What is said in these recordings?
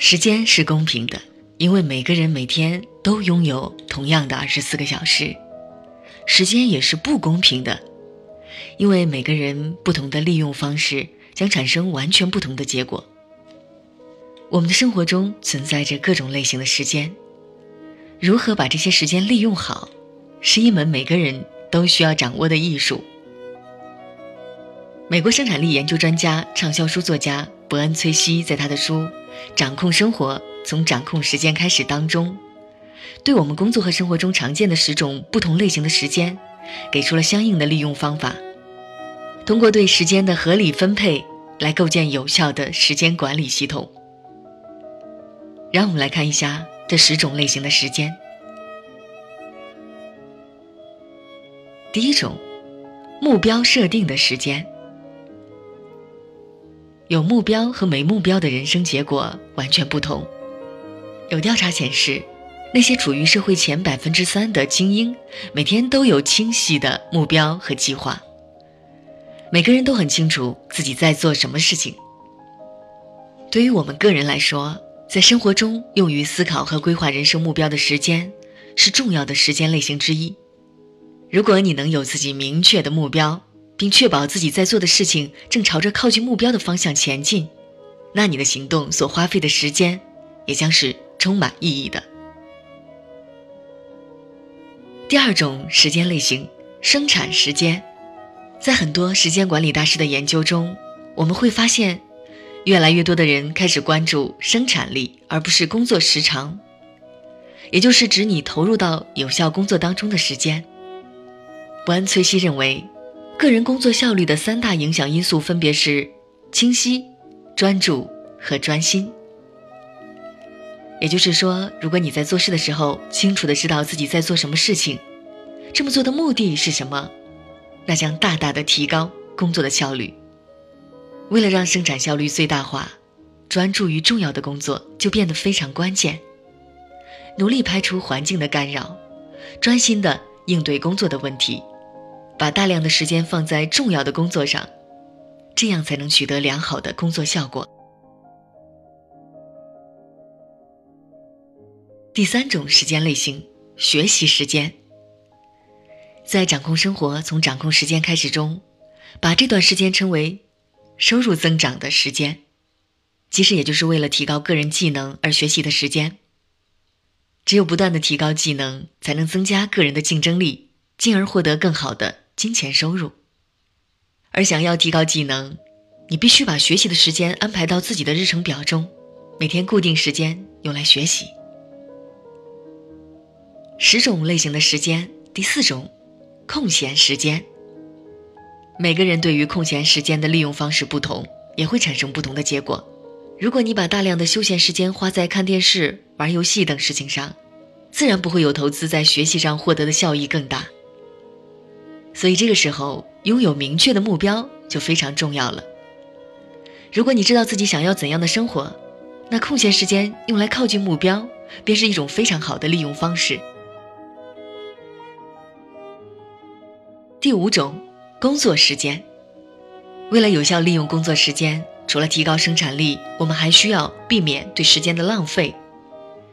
时间是公平的，因为每个人每天都拥有同样的二十四个小时。时间也是不公平的，因为每个人不同的利用方式将产生完全不同的结果。我们的生活中存在着各种类型的时间，如何把这些时间利用好，是一门每个人都需要掌握的艺术。美国生产力研究专家、畅销书作家伯恩·崔西在他的书《掌控生活：从掌控时间开始》当中，对我们工作和生活中常见的十种不同类型的时间，给出了相应的利用方法。通过对时间的合理分配，来构建有效的时间管理系统。让我们来看一下这十种类型的时间。第一种，目标设定的时间。有目标和没目标的人生结果完全不同。有调查显示，那些处于社会前百分之三的精英，每天都有清晰的目标和计划。每个人都很清楚自己在做什么事情。对于我们个人来说，在生活中用于思考和规划人生目标的时间，是重要的时间类型之一。如果你能有自己明确的目标，并确保自己在做的事情正朝着靠近目标的方向前进，那你的行动所花费的时间也将是充满意义的。第二种时间类型，生产时间，在很多时间管理大师的研究中，我们会发现，越来越多的人开始关注生产力，而不是工作时长，也就是指你投入到有效工作当中的时间。伯恩·崔西认为。个人工作效率的三大影响因素分别是清晰、专注和专心。也就是说，如果你在做事的时候清楚的知道自己在做什么事情，这么做的目的是什么，那将大大的提高工作的效率。为了让生产效率最大化，专注于重要的工作就变得非常关键。努力排除环境的干扰，专心的应对工作的问题。把大量的时间放在重要的工作上，这样才能取得良好的工作效果。第三种时间类型，学习时间。在掌控生活从掌控时间开始中，把这段时间称为收入增长的时间，其实也就是为了提高个人技能而学习的时间。只有不断的提高技能，才能增加个人的竞争力，进而获得更好的。金钱收入，而想要提高技能，你必须把学习的时间安排到自己的日程表中，每天固定时间用来学习。十种类型的时间，第四种，空闲时间。每个人对于空闲时间的利用方式不同，也会产生不同的结果。如果你把大量的休闲时间花在看电视、玩游戏等事情上，自然不会有投资在学习上获得的效益更大。所以这个时候，拥有明确的目标就非常重要了。如果你知道自己想要怎样的生活，那空闲时间用来靠近目标，便是一种非常好的利用方式。第五种，工作时间。为了有效利用工作时间，除了提高生产力，我们还需要避免对时间的浪费。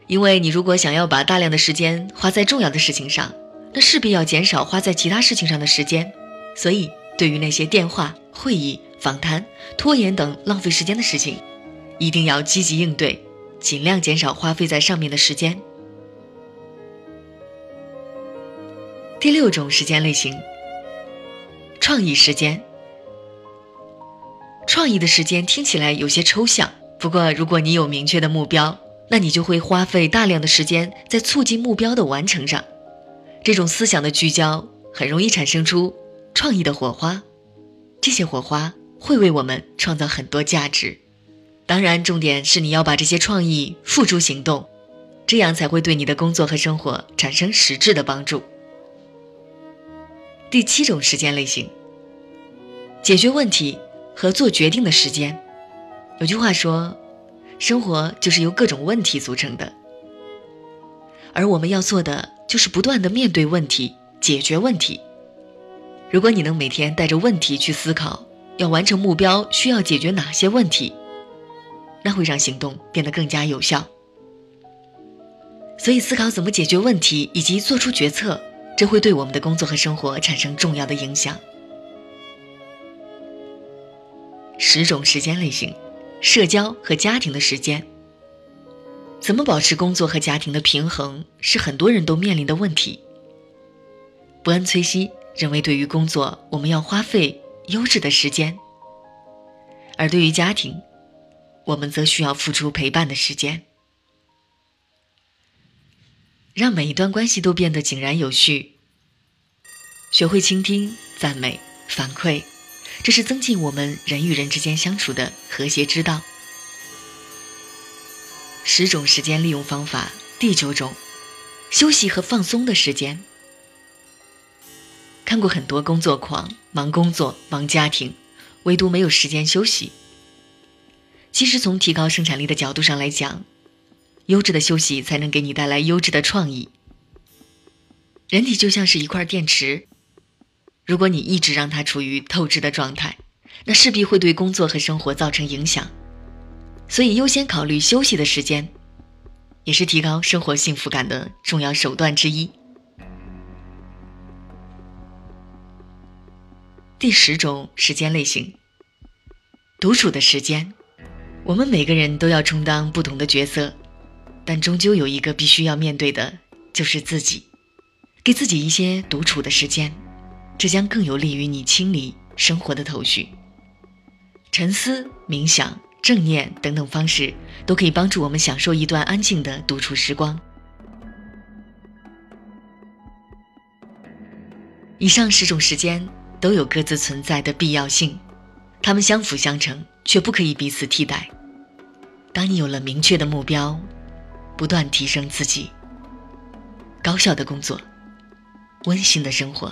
因为你如果想要把大量的时间花在重要的事情上，那势必要减少花在其他事情上的时间，所以对于那些电话、会议、访谈、拖延等浪费时间的事情，一定要积极应对，尽量减少花费在上面的时间。第六种时间类型，创意时间。创意的时间听起来有些抽象，不过如果你有明确的目标，那你就会花费大量的时间在促进目标的完成上。这种思想的聚焦很容易产生出创意的火花，这些火花会为我们创造很多价值。当然，重点是你要把这些创意付诸行动，这样才会对你的工作和生活产生实质的帮助。第七种时间类型，解决问题和做决定的时间。有句话说，生活就是由各种问题组成的，而我们要做的。就是不断的面对问题，解决问题。如果你能每天带着问题去思考，要完成目标需要解决哪些问题，那会让行动变得更加有效。所以，思考怎么解决问题以及做出决策，这会对我们的工作和生活产生重要的影响。十种时间类型，社交和家庭的时间。怎么保持工作和家庭的平衡，是很多人都面临的问题。伯恩·崔西认为，对于工作，我们要花费优质的时间；而对于家庭，我们则需要付出陪伴的时间。让每一段关系都变得井然有序。学会倾听、赞美、反馈，这是增进我们人与人之间相处的和谐之道。十种时间利用方法，第九种，休息和放松的时间。看过很多工作狂，忙工作，忙家庭，唯独没有时间休息。其实从提高生产力的角度上来讲。优质的休息才能给你带来优质的创意。人体就像是一块电池，如果你一直让它处于透支的状态，那势必会对工作和生活造成影响。所以，优先考虑休息的时间，也是提高生活幸福感的重要手段之一。第十种时间类型：独处的时间。我们每个人都要充当不同的角色。但终究有一个必须要面对的，就是自己，给自己一些独处的时间，这将更有利于你清理生活的头绪。沉思、冥想、正念等等方式，都可以帮助我们享受一段安静的独处时光。以上十种时间都有各自存在的必要性，它们相辅相成，却不可以彼此替代。当你有了明确的目标。不断提升自己，高效的工作，温馨的生活，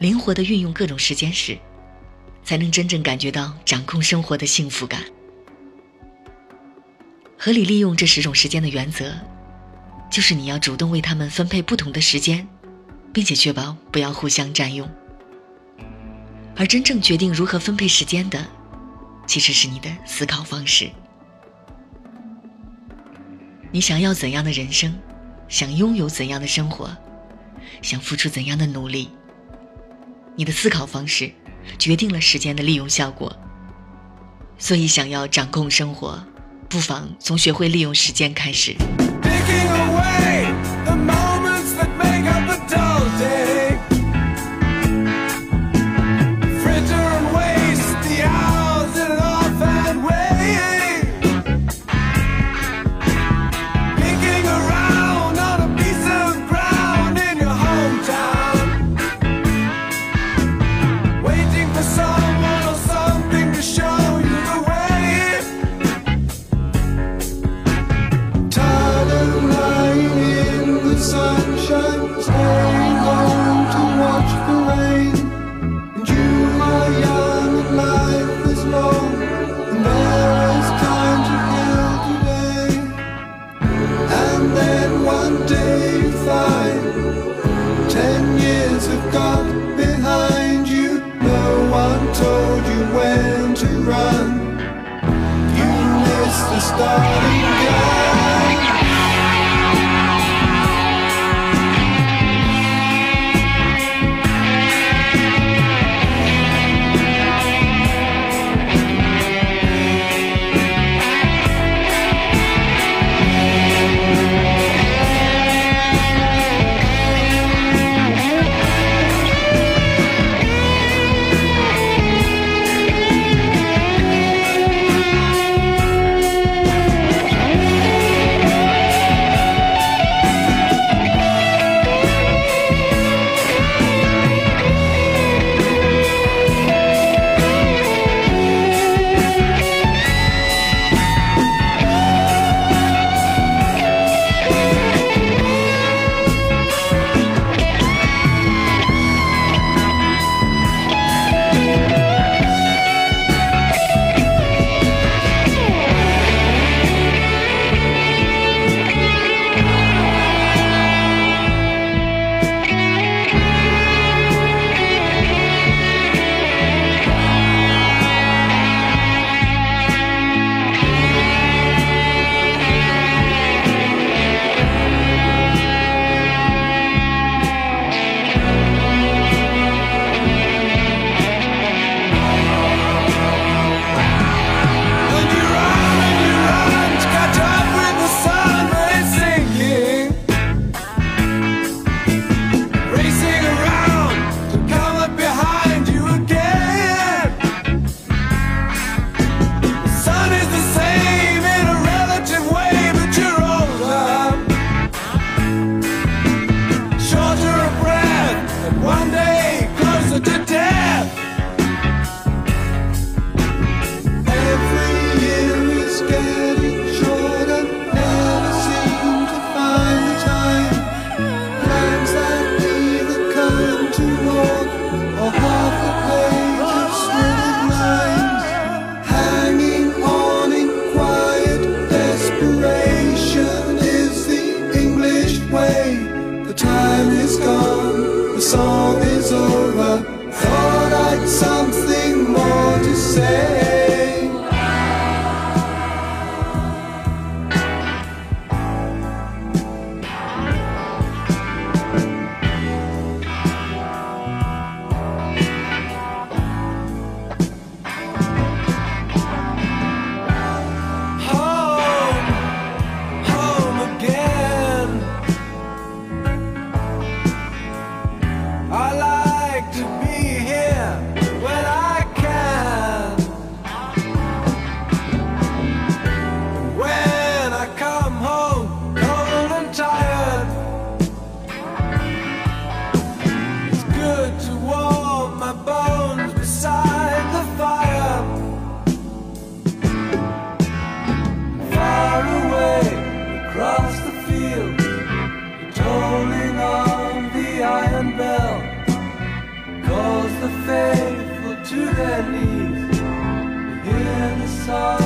灵活的运用各种时间时，才能真正感觉到掌控生活的幸福感。合理利用这十种时间的原则，就是你要主动为他们分配不同的时间，并且确保不要互相占用。而真正决定如何分配时间的，其实是你的思考方式。你想要怎样的人生？想拥有怎样的生活？想付出怎样的努力？你的思考方式决定了时间的利用效果。所以，想要掌控生活，不妨从学会利用时间开始。The faithful to their knees. Hear the magic.